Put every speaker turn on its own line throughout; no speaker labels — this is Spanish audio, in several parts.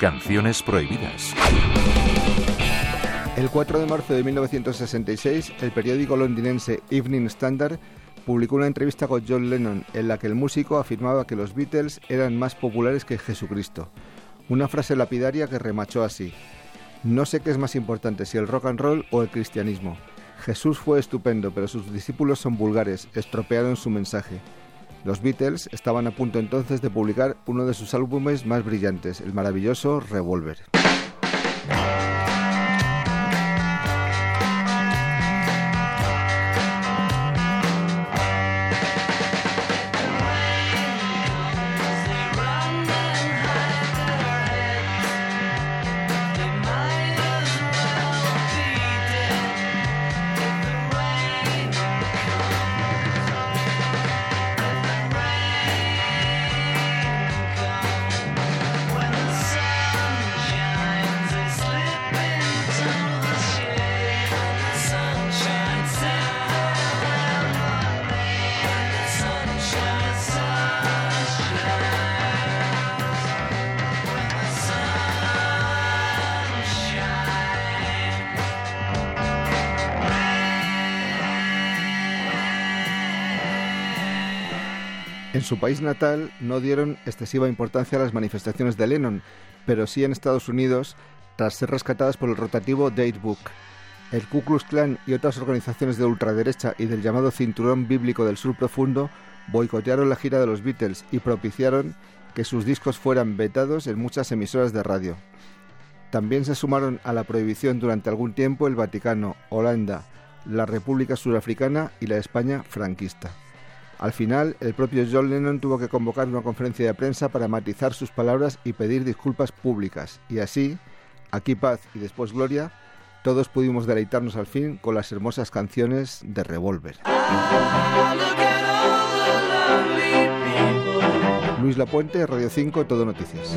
Canciones prohibidas.
El 4 de marzo de 1966, el periódico londinense Evening Standard publicó una entrevista con John Lennon en la que el músico afirmaba que los Beatles eran más populares que Jesucristo. Una frase lapidaria que remachó así. No sé qué es más importante, si el rock and roll o el cristianismo. Jesús fue estupendo, pero sus discípulos son vulgares, estropearon su mensaje. Los Beatles estaban a punto entonces de publicar uno de sus álbumes más brillantes, el maravilloso Revolver. En su país natal no dieron excesiva importancia a las manifestaciones de Lennon, pero sí en Estados Unidos, tras ser rescatadas por el rotativo Datebook. El Ku Klux Klan y otras organizaciones de ultraderecha y del llamado Cinturón Bíblico del Sur Profundo boicotearon la gira de los Beatles y propiciaron que sus discos fueran vetados en muchas emisoras de radio. También se sumaron a la prohibición durante algún tiempo el Vaticano, Holanda, la República Surafricana y la España franquista. Al final, el propio John Lennon tuvo que convocar una conferencia de prensa para matizar sus palabras y pedir disculpas públicas. Y así, aquí paz y después gloria, todos pudimos deleitarnos al fin con las hermosas canciones de Revolver. Luis Lapuente, Radio 5, Todo Noticias.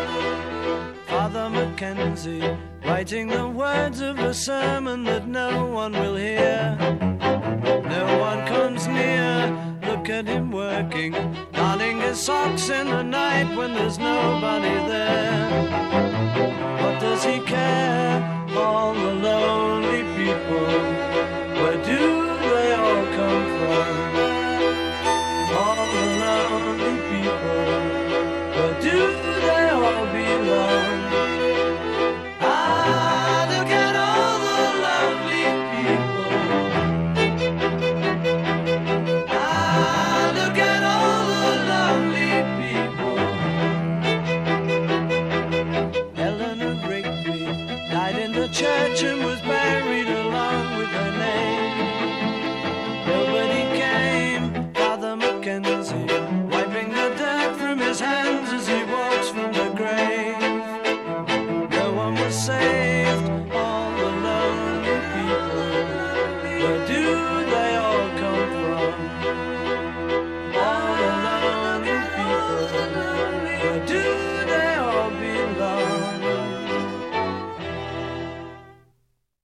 Father Mackenzie, writing the words of a sermon that no one will hear. No one comes near, look at him working, church and was buried along with her name.